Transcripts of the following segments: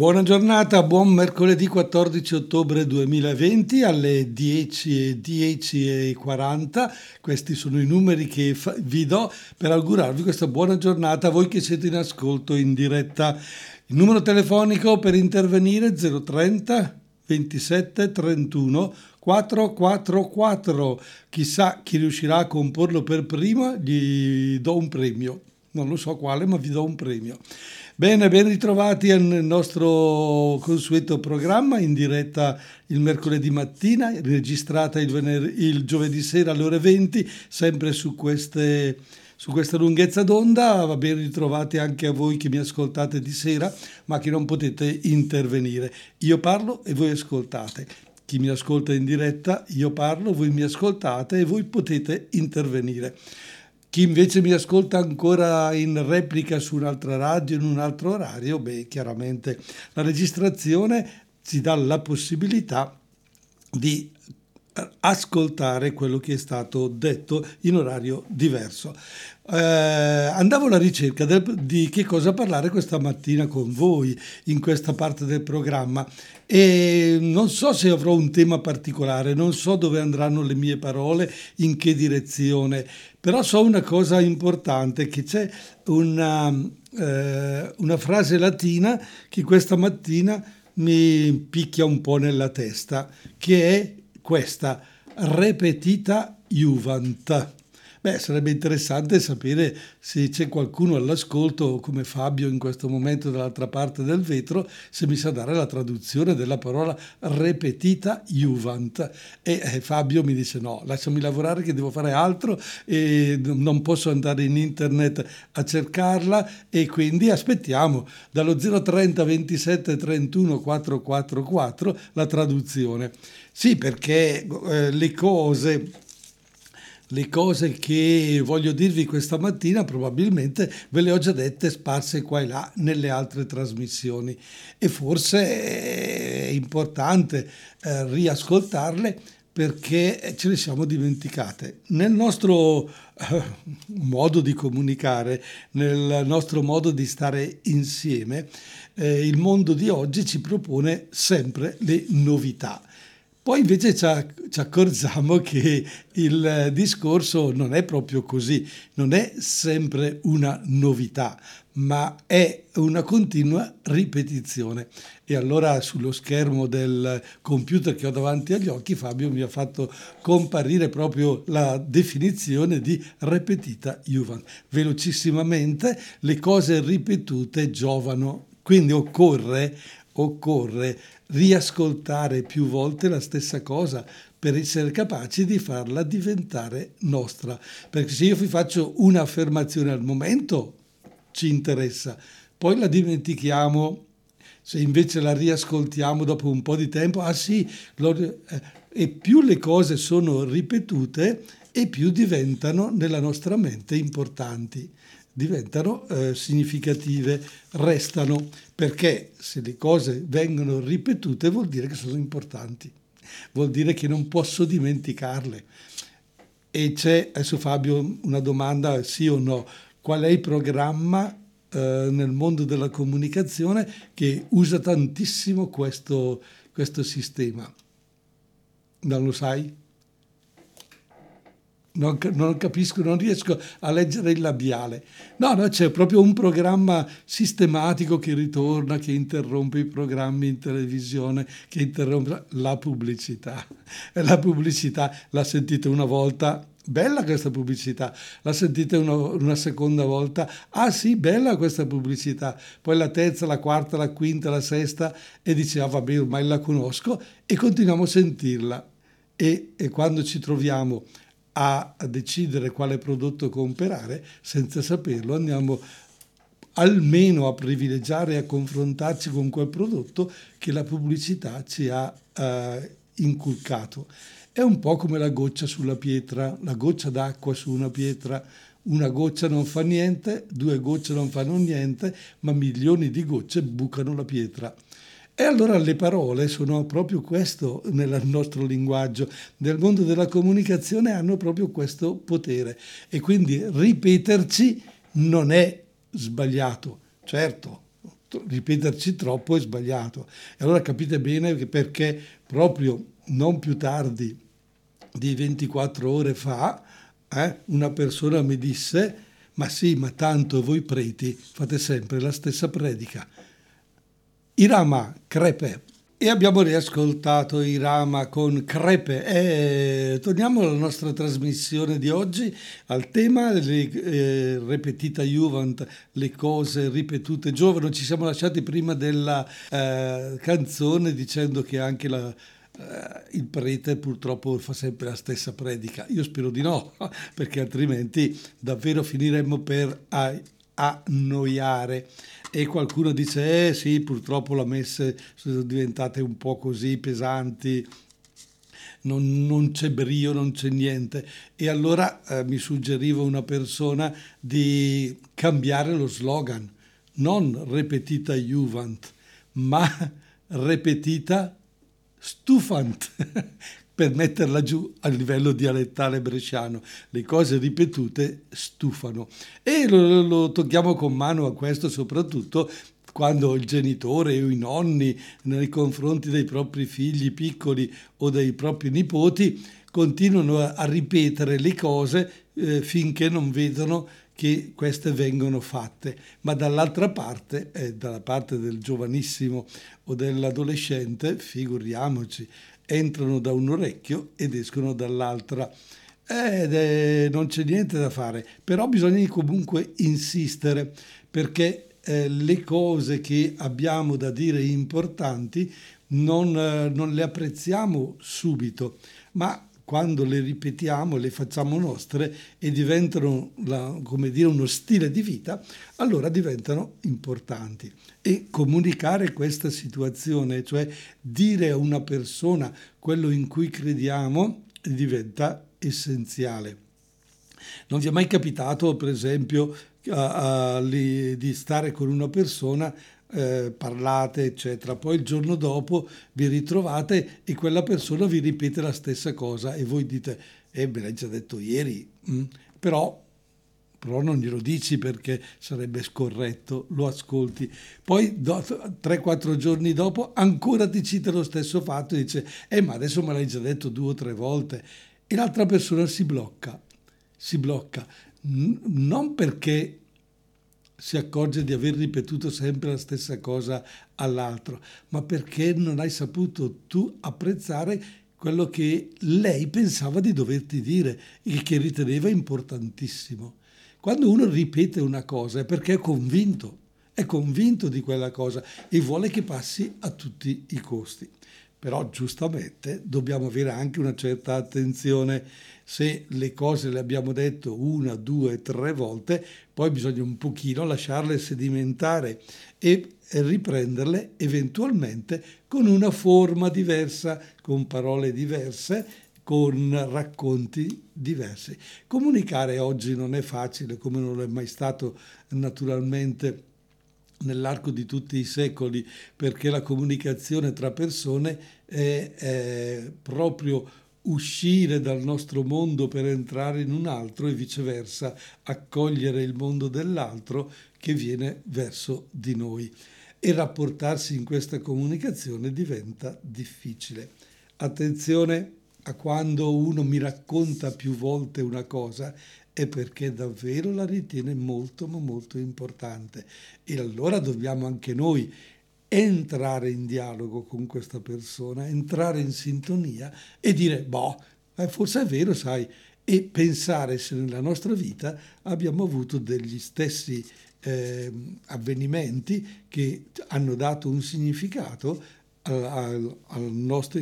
Buona giornata, buon mercoledì 14 ottobre 2020 alle 10.10 e 40. Questi sono i numeri che vi do per augurarvi questa buona giornata a voi che siete in ascolto in diretta. Il numero telefonico per intervenire 030 27 31 444. Chissà chi riuscirà a comporlo per prima, gli do un premio. Non lo so quale, ma vi do un premio. Bene, ben ritrovati nel nostro consueto programma in diretta il mercoledì mattina, registrata il, vener- il giovedì sera alle ore 20, sempre su queste su questa lunghezza d'onda. Va ben ritrovati anche a voi che mi ascoltate di sera, ma che non potete intervenire. Io parlo e voi ascoltate. Chi mi ascolta in diretta, io parlo, voi mi ascoltate e voi potete intervenire. Chi invece mi ascolta ancora in replica su un'altra radio, in un altro orario, beh, chiaramente la registrazione ci dà la possibilità di ascoltare quello che è stato detto in orario diverso. Eh, andavo alla ricerca del, di che cosa parlare questa mattina con voi in questa parte del programma e non so se avrò un tema particolare, non so dove andranno le mie parole, in che direzione, però so una cosa importante, che c'è una, eh, una frase latina che questa mattina mi picchia un po' nella testa, che è questa, repetita juvent. Beh, sarebbe interessante sapere se c'è qualcuno all'ascolto, come Fabio in questo momento dall'altra parte del vetro, se mi sa dare la traduzione della parola repetita juvent. E eh, Fabio mi dice no, lasciami lavorare che devo fare altro e non posso andare in internet a cercarla e quindi aspettiamo dallo 030 27 31 444 la traduzione. Sì, perché eh, le cose le cose che voglio dirvi questa mattina probabilmente ve le ho già dette sparse qua e là nelle altre trasmissioni e forse è importante eh, riascoltarle perché ce le siamo dimenticate. Nel nostro eh, modo di comunicare, nel nostro modo di stare insieme, eh, il mondo di oggi ci propone sempre le novità poi invece ci accorgiamo che il discorso non è proprio così, non è sempre una novità, ma è una continua ripetizione. E allora sullo schermo del computer che ho davanti agli occhi Fabio mi ha fatto comparire proprio la definizione di repetita juvent. Velocissimamente le cose ripetute giovano, quindi occorre, occorre riascoltare più volte la stessa cosa per essere capaci di farla diventare nostra. Perché se io vi faccio un'affermazione al momento, ci interessa, poi la dimentichiamo, se invece la riascoltiamo dopo un po' di tempo, ah sì, lo, eh, e più le cose sono ripetute e più diventano nella nostra mente importanti diventano eh, significative, restano, perché se le cose vengono ripetute vuol dire che sono importanti, vuol dire che non posso dimenticarle. E c'è, adesso Fabio, una domanda, sì o no, qual è il programma eh, nel mondo della comunicazione che usa tantissimo questo, questo sistema? Non lo sai? Non, non, capisco, non riesco a leggere il labiale. No, no, c'è proprio un programma sistematico che ritorna, che interrompe i programmi in televisione, che interrompe la pubblicità. La pubblicità la sentite una volta, bella questa pubblicità, la sentite una, una, seconda volta, ah sì, bella questa pubblicità, poi la terza, la quarta, la quinta, la sesta e dice, ah vabbè, ormai la conosco e continuiamo a sentirla. E, e quando ci troviamo a decidere quale prodotto comprare, senza saperlo andiamo almeno a privilegiare e a confrontarci con quel prodotto che la pubblicità ci ha eh, inculcato. È un po' come la goccia sulla pietra, la goccia d'acqua su una pietra. Una goccia non fa niente, due gocce non fanno niente, ma milioni di gocce bucano la pietra. E allora le parole sono proprio questo nel nostro linguaggio, nel mondo della comunicazione hanno proprio questo potere e quindi ripeterci non è sbagliato. Certo, ripeterci troppo è sbagliato. E allora capite bene perché proprio non più tardi di 24 ore fa eh, una persona mi disse ma sì, ma tanto voi preti fate sempre la stessa predica. Irama crepe. E abbiamo riascoltato Irama con Crepe. E torniamo alla nostra trasmissione di oggi, al tema le, eh, ripetita Juvent, le cose ripetute giovani. Ci siamo lasciati prima della eh, canzone dicendo che anche la, eh, il prete purtroppo fa sempre la stessa predica. Io spero di no, perché altrimenti davvero finiremmo per annoiare e qualcuno dice eh sì purtroppo le messe sono diventate un po' così pesanti non, non c'è brio, non c'è niente. E allora eh, mi suggeriva una persona di cambiare lo slogan, non repetita Juvent, ma repetita stufant, per metterla giù a livello dialettale bresciano. Le cose ripetute stufano. E lo, lo tocchiamo con mano a questo soprattutto quando il genitore o i nonni nei confronti dei propri figli piccoli o dei propri nipoti continuano a, ripetere le cose eh, finché non vedono che queste vengono fatte, ma dall'altra parte, eh, dalla parte del giovanissimo o dell'adolescente, figuriamoci, entrano da un orecchio ed escono dall'altra. Ed eh, non c'è niente da fare, però bisogna comunque insistere perché eh, le cose che abbiamo da dire importanti non, eh, non le apprezziamo subito, ma quando le ripetiamo, le facciamo nostre e diventano la, dire, uno stile di vita, allora diventano importanti. E comunicare questa situazione, cioè dire a una persona quello in cui crediamo, diventa essenziale. Non vi è mai capitato, per esempio, a, a, di stare con una persona eh, parlate, eccetera. Poi il giorno dopo vi ritrovate e quella persona vi ripete la stessa cosa e voi dite, eh, me l'hai già detto ieri, mm? però, però non glielo dici perché sarebbe scorretto, lo ascolti. Poi 3-4 giorni dopo ancora ti cita lo stesso fatto e dice, eh, ma adesso me l'hai già detto due o tre volte. E l'altra persona si blocca, si blocca, non perché si accorge di aver ripetuto sempre la stessa cosa all'altro, ma perché non hai saputo tu apprezzare quello che lei pensava di doverti dire e che riteneva importantissimo. Quando uno ripete una cosa è perché è convinto, è convinto di quella cosa e vuole che passi a tutti i costi. Però giustamente dobbiamo avere anche una certa attenzione se le cose le abbiamo detto una, due, tre volte, poi bisogna un pochino lasciarle sedimentare e riprenderle eventualmente con una forma diversa, con parole diverse, con racconti diversi. Comunicare oggi non è facile, come non è mai stato naturalmente nell'arco di tutti i secoli, perché la comunicazione tra persone è, è proprio uscire dal nostro mondo per entrare in un altro e viceversa accogliere il mondo dell'altro che viene verso di noi. E rapportarsi in questa comunicazione diventa difficile. Attenzione a quando uno mi racconta più volte una cosa è perché davvero la ritiene molto ma molto importante e allora dobbiamo anche noi entrare in dialogo con questa persona, entrare in sintonia e dire, boh, eh, forse è vero, sai, e pensare se nella nostra vita abbiamo avuto degli stessi eh, avvenimenti che hanno dato un significato ai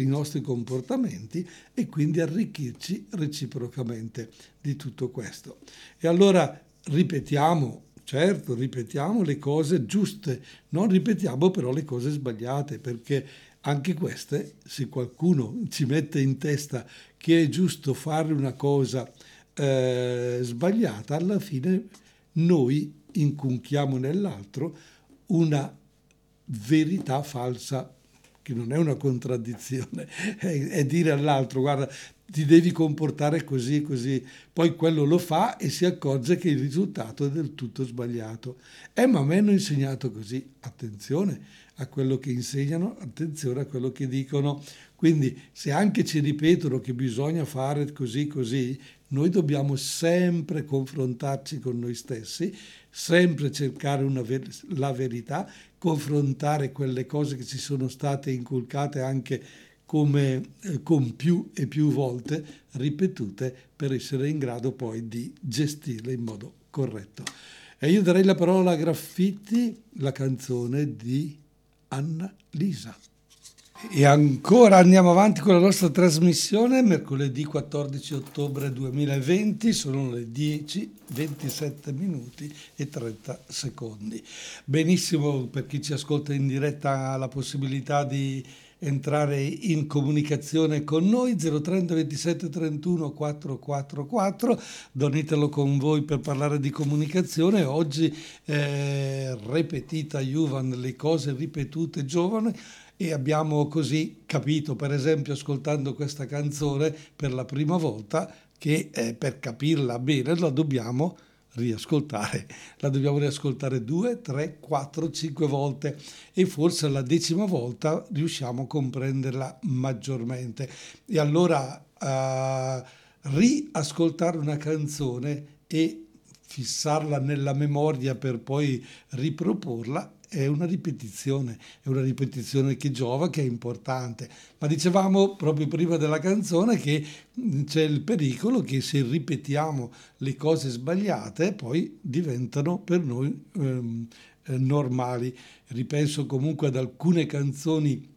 nostri comportamenti e quindi arricchirci reciprocamente di tutto questo. E allora ripetiamo Certo, ripetiamo le cose giuste, non ripetiamo però le cose sbagliate, perché anche queste, se qualcuno ci mette in testa che è giusto fare una cosa eh, sbagliata, alla fine noi incunchiamo nell'altro una verità falsa che non è una contraddizione, è, dire all'altro, guarda, ti devi comportare così così. Poi quello lo fa e si accorge che il risultato è del tutto sbagliato. Eh, ma a me hanno insegnato così. Attenzione a quello che insegnano, attenzione a quello che dicono. Quindi se anche ci ripetono che bisogna fare così così, noi dobbiamo sempre confrontarci con noi stessi, sempre cercare ver- la verità, confrontare quelle cose che ci sono state inculcate anche come eh, con più e più volte ripetute per essere in grado poi di gestirle in modo corretto. E io darei la parola a Graffiti, la canzone di Anna Lisa. E ancora andiamo avanti con la nostra trasmissione, mercoledì 14 ottobre 2020, sono le 10, 27 minuti e 30 secondi. Benissimo, per chi ci ascolta in diretta la possibilità di entrare in comunicazione con noi 030 27 31 444 Don Italo con voi per parlare di comunicazione. Oggi eh, ripetita Juvan le cose ripetute giovane e abbiamo così capito per esempio ascoltando questa canzone per la prima volta che eh, per capirla bene la dobbiamo riascoltare. La dobbiamo riascoltare due, tre, quattro, cinque volte e forse alla decima volta riusciamo a comprenderla maggiormente. E allora uh, riascoltare una canzone e fissarla nella memoria per poi riproporla è una ripetizione, è una ripetizione che giova, che è importante. Ma dicevamo proprio prima della canzone che c'è il pericolo che se ripetiamo le cose sbagliate poi diventano per noi ehm, eh, normali. Ripenso comunque ad alcune canzoni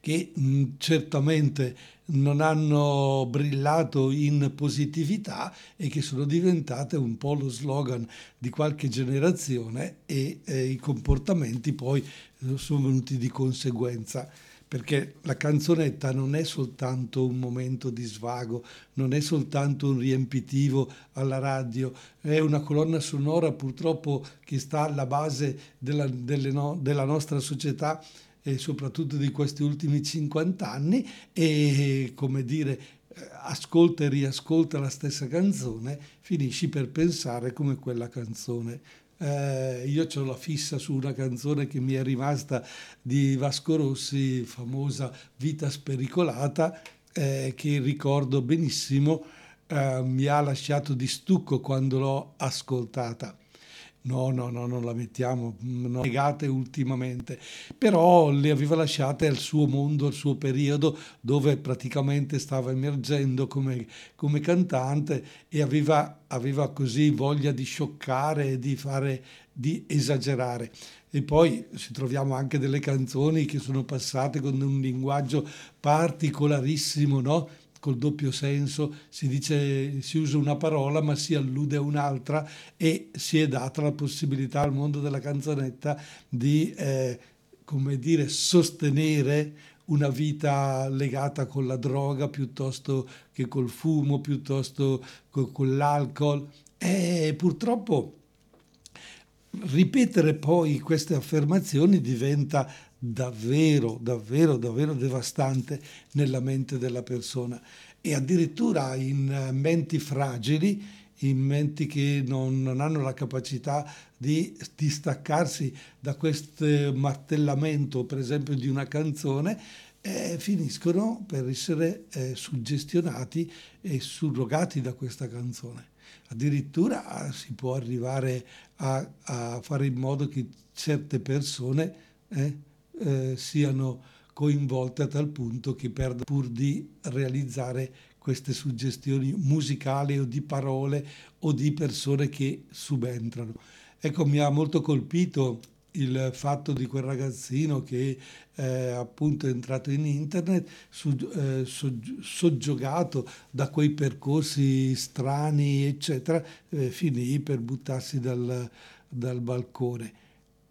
che mh, certamente non hanno brillato in positività e che sono diventate un po' lo slogan di qualche generazione e eh, i comportamenti poi eh, sono venuti di conseguenza. Perché la canzonetta non è soltanto un momento di svago, non è soltanto un riempitivo alla radio, è una colonna sonora purtroppo che sta alla base della, no, della nostra società e soprattutto di questi ultimi 50 anni e come dire ascolta e riascolta la stessa canzone, finisci per pensare come quella canzone. Eh, io ho la fissa su una canzone che mi è rimasta di Vasco Rossi, famosa Vita spericolata, eh, che ricordo benissimo, eh, mi ha lasciato di stucco quando l'ho ascoltata. No, no, no, non la mettiamo, non negate ultimamente, però le aveva lasciate al suo mondo, al suo periodo dove praticamente stava emergendo come, come cantante e aveva, aveva così voglia di scioccare di fare, di esagerare. E poi ci troviamo anche delle canzoni che sono passate con un linguaggio particolarissimo, no? Col doppio senso, si dice, si usa una parola ma si allude a un'altra e si è data la possibilità al mondo della canzonetta di, eh, come dire, sostenere una vita legata con la droga piuttosto che col fumo, piuttosto che con l'alcol. E purtroppo ripetere poi queste affermazioni diventa davvero, davvero, davvero devastante nella mente della persona e addirittura in menti fragili, in menti che non, non hanno la capacità di distaccarsi da questo martellamento, per esempio, di una canzone, eh, finiscono per essere eh, suggestionati e surrogati da questa canzone. Addirittura si può arrivare a, a fare in modo che certe persone eh, eh, siano coinvolte a tal punto che perdono pur di realizzare queste suggestioni musicali o di parole o di persone che subentrano. Ecco, mi ha molto colpito il fatto di quel ragazzino che eh, appunto è entrato in internet su, eh, soggiogato da quei percorsi strani eccetera eh, finì per buttarsi dal, dal balcone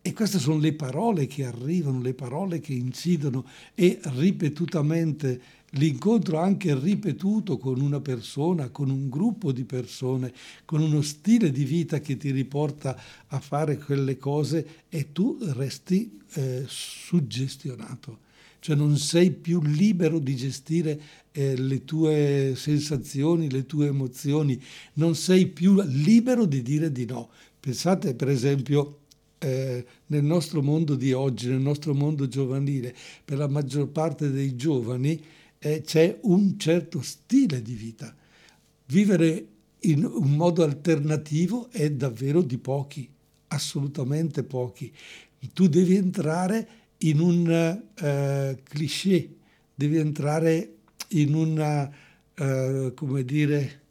e queste sono le parole che arrivano, le parole che incidono e ripetutamente l'incontro anche ripetuto con una persona, con un gruppo di persone, con uno stile di vita che ti riporta a fare quelle cose e tu resti eh, suggestionato. cioè non sei più libero di gestire eh, le tue sensazioni, le tue emozioni, non sei più libero di dire di no. Pensate per esempio eh, nel nostro mondo di oggi, nel nostro mondo giovanile, per la maggior parte dei giovani eh, c'è un certo stile di vita. Vivere in un modo alternativo è davvero di pochi, assolutamente pochi. Tu devi entrare in un uh, cliché, devi entrare in una, uh, come dire,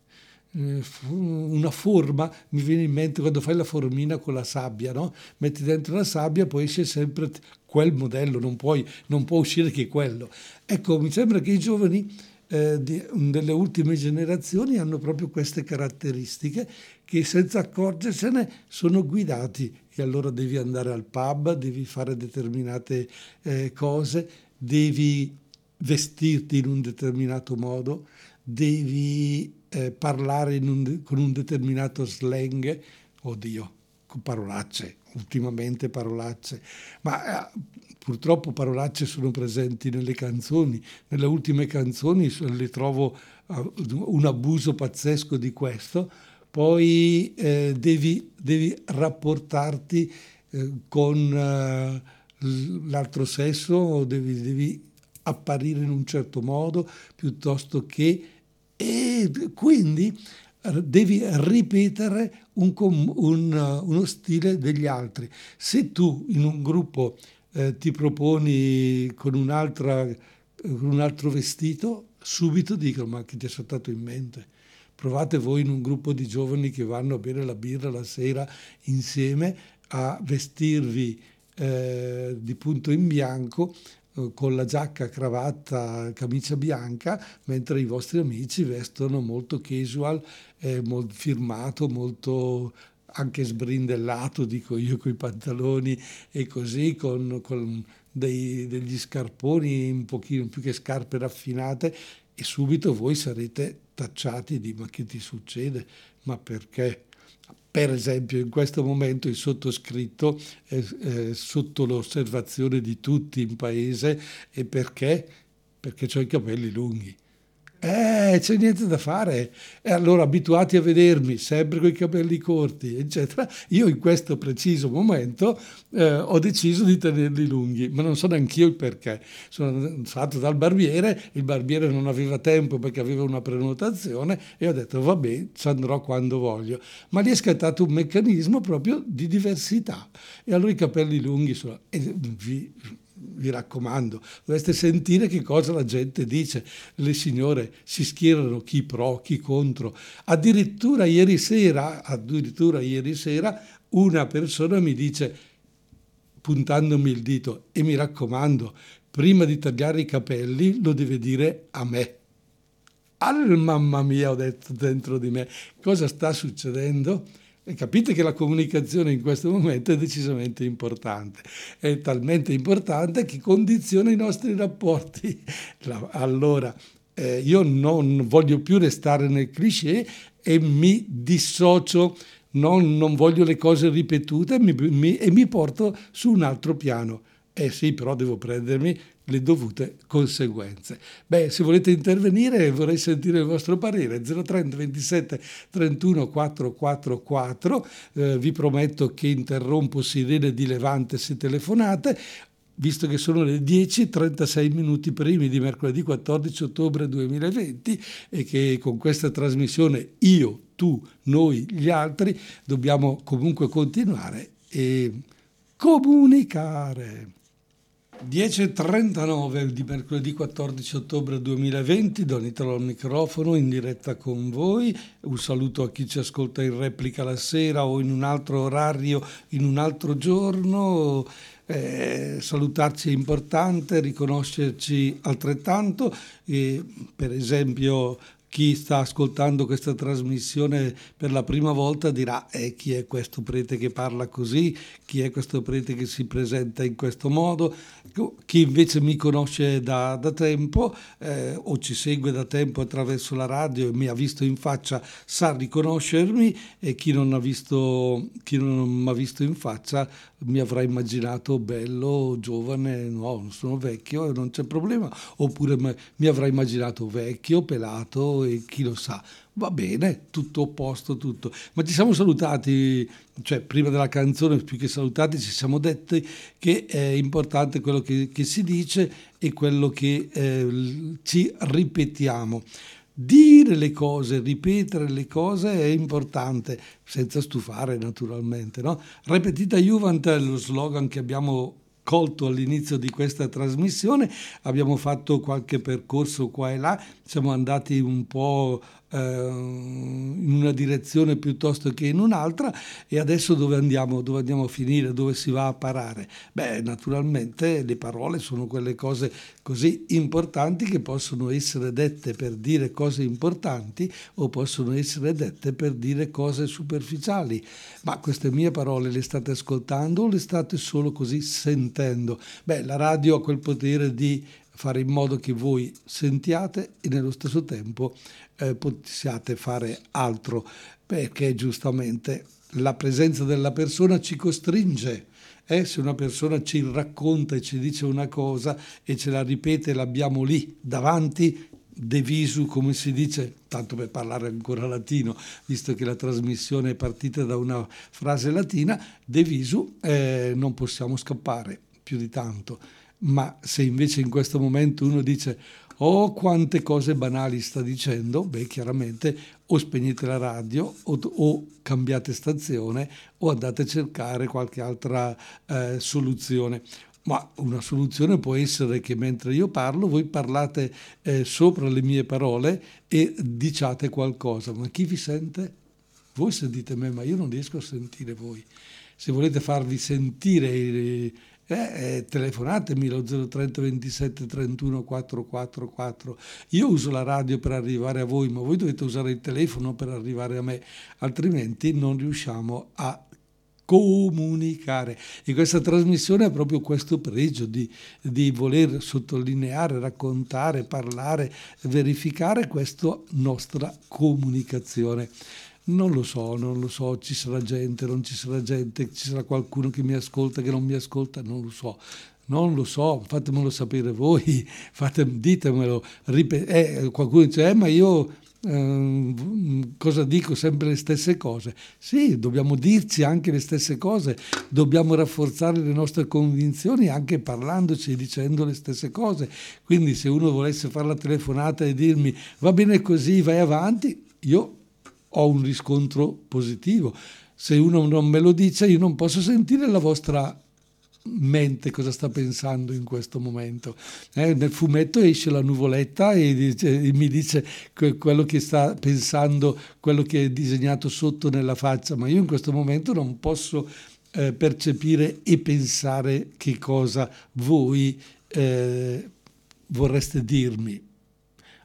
una forma, mi viene in mente quando fai la formina con la sabbia, no? metti dentro la sabbia, poi esce sempre quel modello, non, puoi, non può uscire che quello. Ecco, mi sembra che i giovani eh, di, delle ultime generazioni hanno proprio queste caratteristiche che senza accorgersene sono guidati e allora devi andare al pub, devi fare determinate eh, cose, devi vestirti in un determinato modo, devi eh, parlare un, con un determinato slang, oddio, parolacce, ultimamente parolacce, ma eh, purtroppo parolacce sono presenti nelle canzoni, nelle ultime canzoni le trovo uh, un abuso pazzesco di questo, poi eh, devi, devi, rapportarti eh, con uh, l'altro sesso, devi, devi apparire in un certo modo piuttosto che... E quindi devi ripetere un, un, uno stile degli altri. Se tu in un gruppo eh, ti proponi con, con un altro vestito, subito dicono ma chi ti è saltato in mente? Provate voi in un gruppo di giovani che vanno a bere la birra la sera insieme a vestirvi eh, di punto in bianco con la giacca, cravatta, camicia bianca, mentre i vostri amici vestono molto casual, eh, molto firmato, molto anche sbrindellato, dico io, con i pantaloni e così, con, con dei, degli scarponi un pochino più che scarpe raffinate e subito voi sarete tacciati di ma che ti succede? Ma perché? Per esempio in questo momento il sottoscritto è, è sotto l'osservazione di tutti in paese e perché? Perché ho i capelli lunghi. Eh, c'è niente da fare. E allora abituati a vedermi sempre con i capelli corti, eccetera, io in questo preciso momento eh, ho deciso di tenerli lunghi, ma non so neanche io il perché. Sono stato dal barbiere, il barbiere non aveva tempo perché aveva una prenotazione e ho detto vabbè, ci andrò quando voglio. Ma lì è scattato un meccanismo proprio di diversità. E allora i capelli lunghi sono... E vi, vi raccomando, dovreste sentire che cosa la gente dice. Le signore si schierano chi pro, chi contro. Addirittura ieri sera, addirittura ieri sera, una persona mi dice, puntandomi il dito, e mi raccomando, prima di tagliare i capelli lo deve dire a me. Al mamma mia, ho detto dentro di me, cosa sta succedendo? Capite che la comunicazione in questo momento è decisamente importante, è talmente importante che condiziona i nostri rapporti. Allora, eh, io non voglio più restare nel cliché e mi dissocio, non, non voglio le cose ripetute mi, mi, e mi porto su un altro piano. Eh sì, però devo prendermi le dovute conseguenze. Beh, se volete intervenire vorrei sentire il vostro parere 030 27 31 444 eh, vi prometto che interrompo sirene di Levante se telefonate visto che sono le 10.36 minuti primi di mercoledì 14 ottobre 2020 e che con questa trasmissione io, tu, noi, gli altri dobbiamo comunque continuare e comunicare. 10.39 di mercoledì 14 ottobre 2020, Don Italo al microfono in diretta con voi. Un saluto a chi ci ascolta in replica la sera o in un altro orario, in un altro giorno. Eh, salutarci è importante, riconoscerci altrettanto. E, per esempio chi sta ascoltando questa trasmissione per la prima volta dirà eh, chi è questo prete che parla così, chi è questo prete che si presenta in questo modo, chi invece mi conosce da, da tempo eh, o ci segue da tempo attraverso la radio e mi ha visto in faccia sa riconoscermi e chi non, ha visto, chi non mi ha visto in faccia mi avrà immaginato bello, giovane, no, sono vecchio e non c'è problema, oppure mi avrà immaginato vecchio, pelato e chi lo sa. Va bene, tutto a posto, tutto. Ma ci siamo salutati, cioè prima della canzone, più che salutati, ci siamo detti che è importante quello che, che si dice e quello che eh, ci ripetiamo dire le cose, ripetere le cose è importante, senza stufare naturalmente. No? Repetita Juvent è lo slogan che abbiamo colto all'inizio di questa trasmissione, abbiamo fatto qualche percorso qua e là, siamo andati un po' in una direzione piuttosto che in un'altra e adesso dove andiamo, dove andiamo a finire, dove si va a parare? Beh, naturalmente le parole sono quelle cose così importanti che possono essere dette per dire cose importanti o possono essere dette per dire cose superficiali. Ma queste mie parole le state ascoltando o le state solo così sentendo? Beh, la radio ha quel potere di fare in modo che voi sentiate e nello stesso tempo eh, possiate fare altro, perché giustamente la presenza della persona ci costringe. Eh, se una persona ci racconta e ci dice una cosa e ce la ripete, l'abbiamo lì davanti, de visu, come si dice, tanto per parlare ancora latino, visto che la trasmissione è partita da una frase latina, de visu eh, non possiamo scappare più di tanto. Ma se invece in questo momento uno dice oh quante cose banali sta dicendo, beh chiaramente o spegnete la radio o, o cambiate stazione o andate a cercare qualche altra eh, soluzione. Ma una soluzione può essere che mentre io parlo voi parlate eh, sopra le mie parole e diciate qualcosa. Ma chi vi sente? Voi sentite me, ma io non riesco a sentire voi. Se volete farvi sentire eh, eh, telefonatemi lo 030 27 31 444. Io uso la radio per arrivare a voi, ma voi dovete usare il telefono per arrivare a me, altrimenti non riusciamo a comunicare. E questa trasmissione ha proprio questo pregio di, di, voler sottolineare, raccontare, parlare, verificare questa nostra comunicazione. Non lo so, non lo so, ci sarà gente, non ci sarà gente, ci sarà qualcuno che mi ascolta, che non mi ascolta, non lo so. Non lo so, fatemelo sapere voi, fatem, ditemelo. Eh, qualcuno dice, eh, ma io eh, cosa dico? Sempre le stesse cose. Sì, dobbiamo dirci anche le stesse cose, dobbiamo rafforzare le nostre convinzioni anche parlandoci e dicendo le stesse cose. Quindi se uno volesse fare la telefonata e dirmi va bene così, vai avanti, io ho un riscontro positivo. Se uno non me lo dice, io non posso sentire la vostra mente cosa sta pensando in questo momento. Eh, nel fumetto esce la nuvoletta e, dice, e, mi dice quello che sta pensando, quello che è disegnato sotto nella faccia, ma io in questo momento non posso eh, percepire e pensare che cosa voi eh, vorreste dirmi.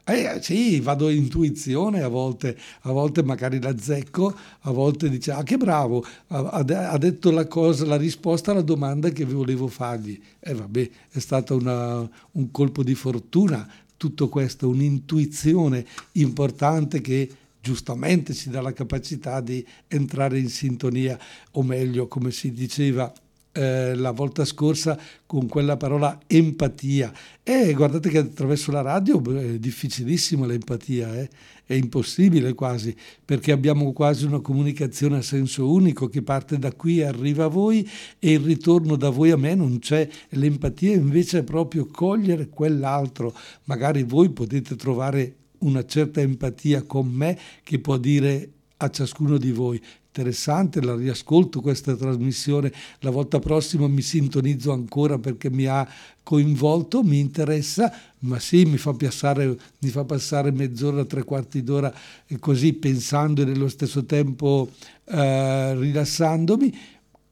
Eh, sì, vado a intuizione, a volte, a volte magari la zecco, a volte dice, ah che bravo, ha, ha detto la cosa, la risposta alla domanda che volevo fargli. E eh, vabbè, è stato una, un colpo di fortuna tutto questo, un'intuizione importante che giustamente ci dà la capacità di entrare in sintonia, o meglio, come si diceva eh, la volta scorsa con quella parola empatia. E guardate che attraverso la radio è difficilissima l'empatia, eh? è impossibile quasi, perché abbiamo quasi una comunicazione a senso unico che parte da qui e arriva a voi e il ritorno da voi a me non c'è. L'empatia invece è proprio cogliere quell'altro. Magari voi potete trovare una certa empatia con me che può dire a ciascuno di voi interessante, la riascolto questa trasmissione, la volta prossima mi sintonizzo ancora perché mi ha coinvolto, mi interessa, ma sì, mi fa passare, mi fa passare mezz'ora, tre quarti d'ora e così pensando e nello stesso tempo eh, rilassandomi,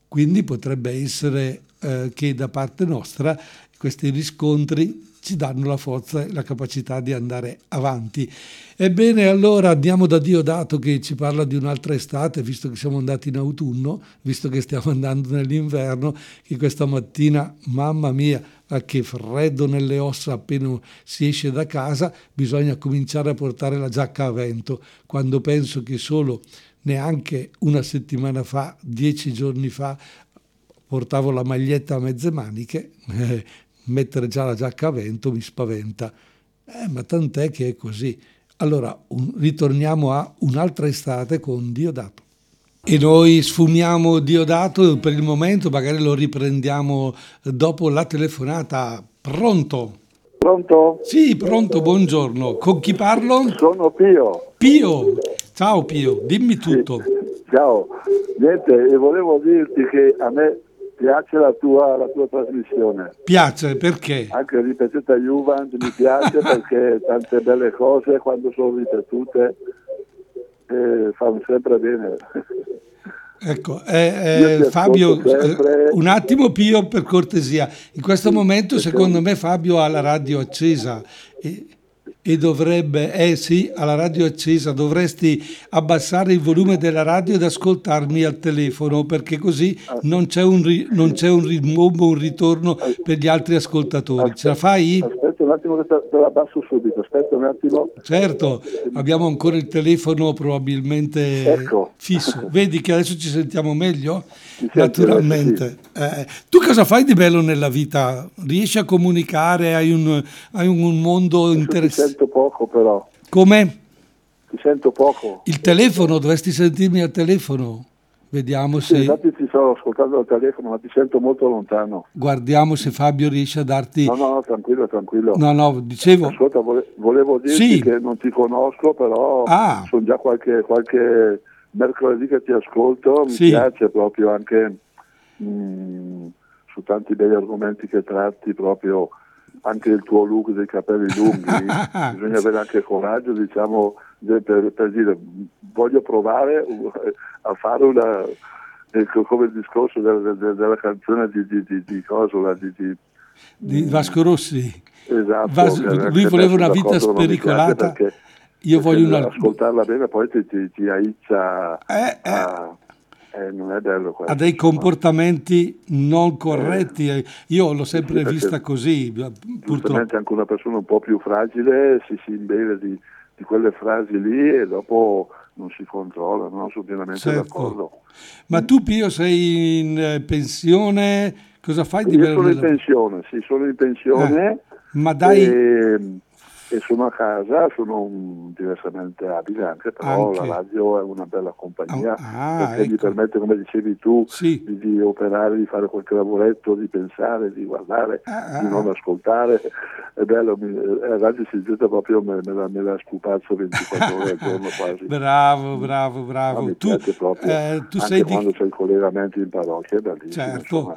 quindi potrebbe essere eh, che da parte nostra questi riscontri ci danno la forza e la capacità di andare avanti. Ebbene, allora andiamo da Diodato che ci parla di un'altra estate, visto che siamo andati in autunno, visto che stiamo andando nell'inverno, che questa mattina, mamma mia, che freddo nelle ossa appena si esce da casa, bisogna cominciare a portare la giacca a vento. Quando penso che solo neanche una settimana fa, dieci giorni fa, portavo la maglietta a mezze maniche, eh, mettere già la giacca a vento mi spaventa. Eh, ma tant'è che è così. Allora un, ritorniamo a un'altra estate con Diodato. E noi sfumiamo Diodato per il momento, magari lo riprendiamo dopo la telefonata. Pronto? Pronto? Sì, pronto, buongiorno. Con chi parlo? Sono Pio. Pio, ciao Pio, dimmi tutto. Sì. Ciao, niente, volevo dirti che a me piace la tua, la tua, trasmissione. Piace perché? Anche ripetuta Juventus mi piace perché tante belle cose quando sono ripetute eh, fanno sempre bene. Ecco, eh, eh, Fabio, eh, un attimo Pio per cortesia. In questo sì, momento secondo me Fabio ha la radio accesa. E e dovrebbe, eh sì, alla radio accesa, dovresti abbassare il volume della radio ed ascoltarmi al telefono perché così non c'è un, ri, non c'è un rimbombo, un ritorno per gli altri ascoltatori. Ce la fai? Aspetta un attimo che te la abbasso subito, aspetta un attimo. Certo, abbiamo ancora il telefono probabilmente ecco. fisso. Vedi che adesso ci sentiamo meglio? Naturalmente. Sì. Eh, tu cosa fai di bello nella vita? Riesci a comunicare? Hai un, hai un mondo interessante? Sento poco però. Come? Ti sento poco. Il telefono, dovresti sentirmi al telefono. Vediamo se... Sì, infatti ti sto ascoltando al telefono, ma ti sento molto lontano. Guardiamo se Fabio riesce a darti... No, no, no tranquillo, tranquillo. No, no, dicevo... Ascolta, volevo dirti sì. che non ti conosco, però ah. sono già qualche, qualche mercoledì che ti ascolto, mi sì. piace proprio anche mh, mm, su tanti belli argomenti che tratti, proprio anche il tuo look dei capelli lunghi, bisogna avere anche coraggio, diciamo, per, per, dire voglio provare a fare una, come il discorso della, della, della canzone di, di, di, di Cosola, di, di, di Vasco Rossi. Esatto, Vas- lui voleva una vita spericolata io voglio una... ascoltarla bene, poi ti, ti, ti aizza eh, eh. a... Eh, non è bello questo. Ha dei comportamenti non corretti. Eh. Io l'ho sempre sì, vista così. Purtroppo anche una persona un po' più fragile si, si imbeve di, di, quelle frasi lì e dopo non si controlla, non sono pienamente certo. d'accordo. Ma tu Pio sei in eh, pensione, cosa fai di bello? Io sono in pensione, sì, sono in pensione. Eh, ma dai... E e sono a casa, sono un, diversamente abile anche, però anche. la radio è una bella compagnia ah, perché ecco. gli permette, come dicevi tu, sì. di, di, operare, di fare qualche lavoretto, di pensare, di guardare, ah, di non ascoltare. È bello, mi, eh, la radio si getta proprio, me, me, la, me la scupazzo 24 ore al giorno quasi. bravo, bravo, bravo. No, mi tu, proprio, eh, tu anche quando di... c'è il collegamento in parrocchia, è bellissimo. Certo. Insomma.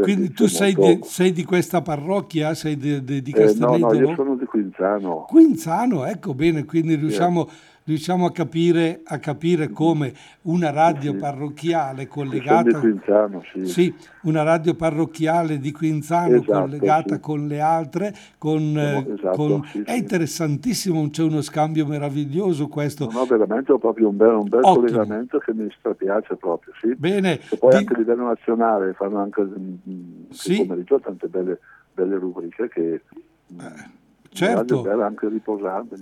Quindi tu sei, molto... di, sei, di, questa parrocchia? Sei di, di, di Castelletto? Eh, no, no, io sono di Quinzano. Quinzano, ecco bene, quindi riusciamo, riusciamo a, capire, a capire come una radio sì. parrocchiale collegata... Di Quinzano, sì. sì. una radio parrocchiale di Quinzano esatto, collegata sì. con le altre, con, esatto, con... è interessantissimo, c'è uno scambio meraviglioso questo. No, veramente ho proprio un bel, un bel collegamento che mi strapiace proprio, sì. Bene. E poi di... anche a livello nazionale fanno anche mm, sì. pomeriggio tante belle, belle rubriche che... Eh Certo. Bella anche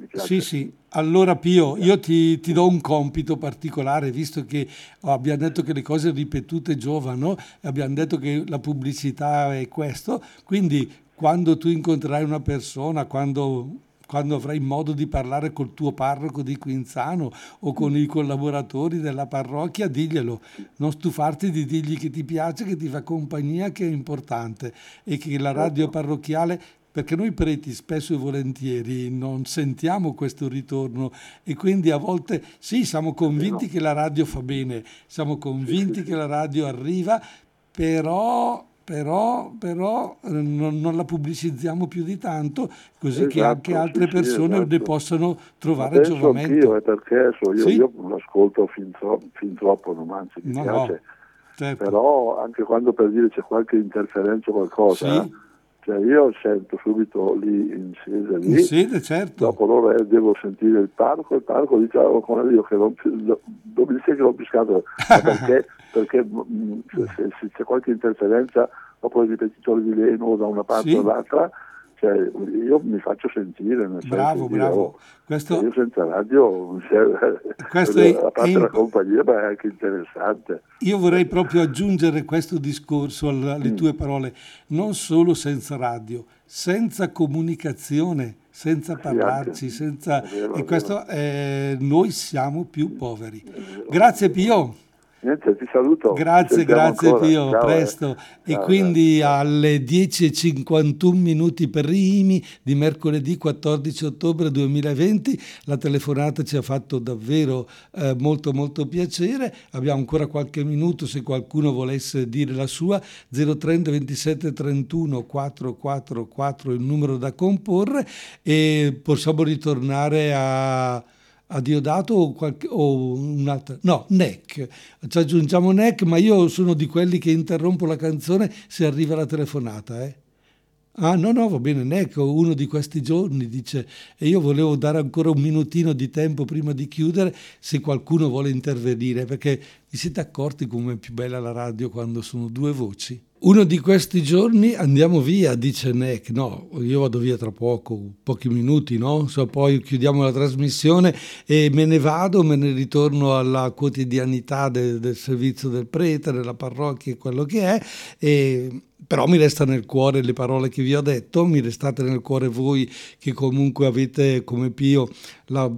piace. Sì, sì. Allora Pio, io ti, ti, do un compito particolare, visto che abbiamo detto che le cose ripetute giovano, abbiamo detto che la pubblicità è questo, quindi quando tu incontrerai una persona, quando, quando avrai modo di parlare col tuo parroco di Quinzano o con i collaboratori della parrocchia, diglielo, non stufarti di dirgli che ti piace, che ti fa compagnia, che è importante e che la radio certo. parrocchiale perché noi preti spesso e volentieri non sentiamo questo ritorno e quindi a volte sì, siamo convinti che la radio fa bene, siamo convinti che la radio arriva, però però, però eh, non, non, la pubblicizziamo più di tanto, così esatto, che anche altre persone sì, esatto. ne possano trovare Penso giovamento. Anch'io, eh, perché so, io, sì? io l'ascolto fin, tro- fin, troppo, non anzi mi no, piace, no, certo. però anche quando per dire c'è qualche interferenza o qualcosa... Sì Cioè io sento subito lì in sede, lì, in sede certo. dopo loro devo sentire il parco, il parco dice oh, con io che non, non, mi dice che non più scatola, perché, perché mm, se, se, c'è qualche interferenza dopo il ripetitore di Leno da una parte sì. o dall'altra, cioè, io mi faccio sentire. Bravo, bravo. Io, Questo... io senza radio, Questo è, la parte della compagnia, ma è anche interessante. Io vorrei proprio aggiungere questo discorso alle mm. tue parole, non solo senza radio, senza comunicazione, senza parlarci, senza... E questo è... noi siamo più poveri. Grazie Pio. Niente, ti saluto. Grazie, grazie ancora. Pio, ciao, presto. Eh. e quindi ciao. alle 10.51 minuti per Rimi di mercoledì 14 ottobre 2020 la telefonata ci ha fatto davvero eh, molto molto piacere. Abbiamo ancora qualche minuto se qualcuno volesse dire la sua. 030 27 31 444 il numero da comporre e possiamo ritornare a a Diodato o, qualche, o un'altra? No, NEC. Ci aggiungiamo NEC, ma io sono di quelli che interrompo la canzone se arriva la telefonata. Eh? Ah no, no, va bene, NEC, uno di questi giorni dice, e io volevo dare ancora un minutino di tempo prima di chiudere se qualcuno vuole intervenire, perché vi siete accorti come è più bella la radio quando sono due voci? Uno di questi giorni andiamo via, dice Neck. No, io vado via tra poco, pochi minuti, no? So, poi chiudiamo la trasmissione e me ne vado, me ne ritorno alla quotidianità de, del servizio del prete, della parrocchia e quello che è. E però mi resta nel cuore le parole che vi ho detto, mi restate nel cuore voi che comunque avete come Pio la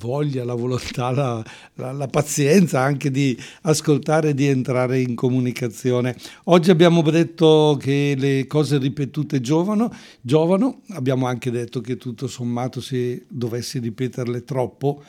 voglia, la volontà, la, la, la pazienza anche di ascoltare e di entrare in comunicazione. Oggi abbiamo detto che le cose ripetute giovano, giovano, abbiamo anche detto che tutto sommato se dovessi ripeterle troppo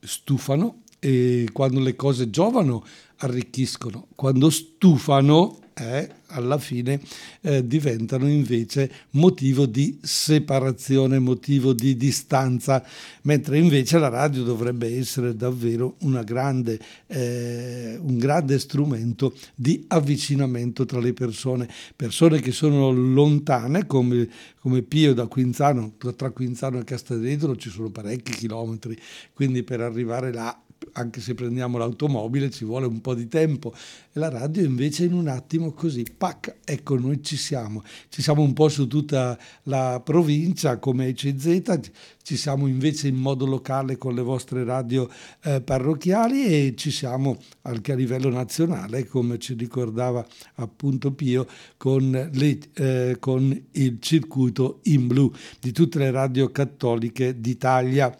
stufano. E quando le cose giovano arricchiscono, quando stufano eh, alla fine eh, diventano invece motivo di separazione, motivo di distanza, mentre invece la radio dovrebbe essere davvero grande, eh, un grande strumento di avvicinamento tra le persone, persone che sono lontane come, come Pio da Quinzano, tra Quinzano e Casteledro ci sono parecchi chilometri, quindi per arrivare là anche se prendiamo l'automobile ci vuole un po' di tempo e la radio invece in un attimo così, pac, ecco noi ci siamo, ci siamo un po' su tutta la provincia come ECZ, ci siamo invece in modo locale con le vostre radio eh, parrocchiali e ci siamo anche a livello nazionale come ci ricordava appunto Pio con, le, eh, con il circuito in blu di tutte le radio cattoliche d'Italia.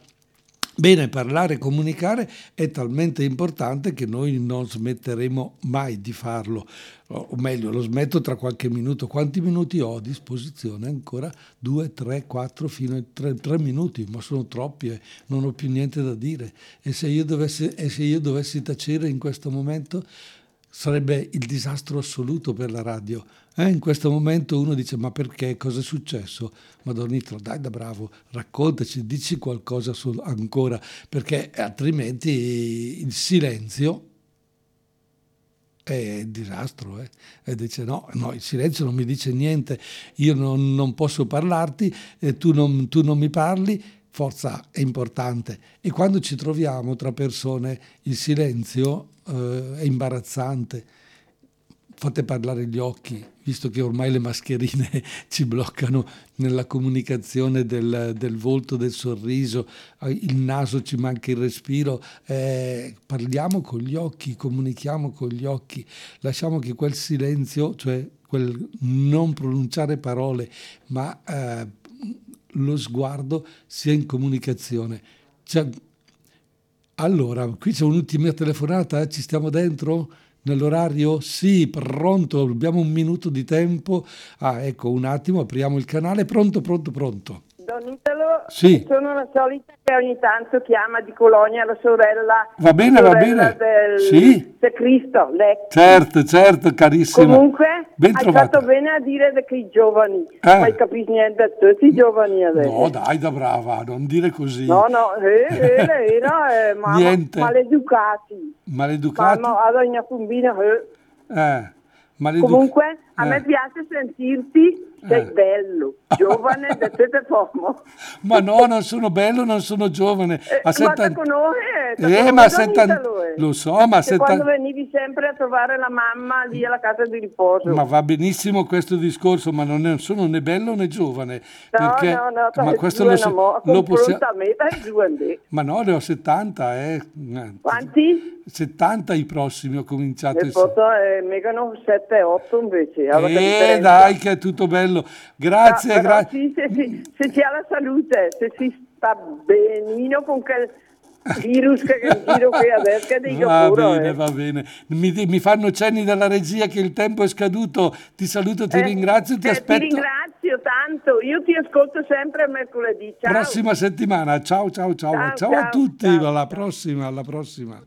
Bene, parlare e comunicare è talmente importante che noi non smetteremo mai di farlo, o meglio, lo smetto tra qualche minuto. Quanti minuti ho a disposizione? Ancora due, tre, quattro, fino a tre, tre minuti, ma sono troppi e non ho più niente da dire. E se io dovessi, e se io dovessi tacere in questo momento sarebbe il disastro assoluto per la radio. Eh, in questo momento uno dice ma perché, cosa è successo? Madonnitro, dai da bravo, raccontaci, dici qualcosa ancora, perché altrimenti il silenzio è il disastro. Eh? E dice no, no, il silenzio non mi dice niente, io non, non posso parlarti, eh, tu, non, tu non mi parli, forza è importante. E quando ci troviamo tra persone il silenzio eh, è imbarazzante. Fate parlare gli occhi, visto che ormai le mascherine ci bloccano nella comunicazione del, del volto, del sorriso, eh, il naso ci manca il respiro, eh, parliamo con gli occhi, comunichiamo con gli occhi, lasciamo che quel silenzio, cioè quel non pronunciare parole, ma eh, lo sguardo sia in comunicazione. Cioè, allora, qui c'è un'ultima telefonata, eh? ci stiamo dentro? Nell'orario? Sì, pronto, abbiamo un minuto di tempo. Ah, ecco, un attimo, apriamo il canale. Pronto, pronto, pronto. Don Italo, sì. sono la solita che ogni tanto chiama di Colonia la sorella. Va bene, va bene. Del sì. Cristo, lei. Certo, certo, carissima. Comunque, ben hai fatto bene a dire che i giovani, eh. hai capito niente, tutti i giovani adesso. No, dai, da brava, non dire così. No, no, eh, eh, eh, eh, ma, niente. maleducati. Maleducati? Ma ad ogni bambina, eh. eh. Comunque, a me piace sentirti sei eh. bello, giovane, da te formo. Ma no, non sono bello, non sono giovane. Eh, a 70... Ma? Eh, ma 70... Lo so, ma 70... Quando venivi sempre a trovare la mamma lì alla casa di riposo. Ma va benissimo questo discorso, ma non sono né bello né giovane. No, perché... no, no, ma questo lo, so... lo possiamo... Ma no, ne ho 70, eh. Quanti? 70 i prossimi ho cominciato. Le foto è Megano 7-8 invece. Eh dai che è tutto bello. Grazie, no, grazie. Sì, se, se, se si ha la salute, se si sta benino con quel virus che è in giro qui adesso che dico va puro, bene eh. va bene mi, mi, fanno cenni dalla regia che il tempo è scaduto ti saluto ti eh, ringrazio ti eh, aspetto ti ringrazio tanto io ti ascolto sempre mercoledì ciao prossima settimana ciao ciao ciao ciao, ciao, ciao a tutti alla prossima alla prossima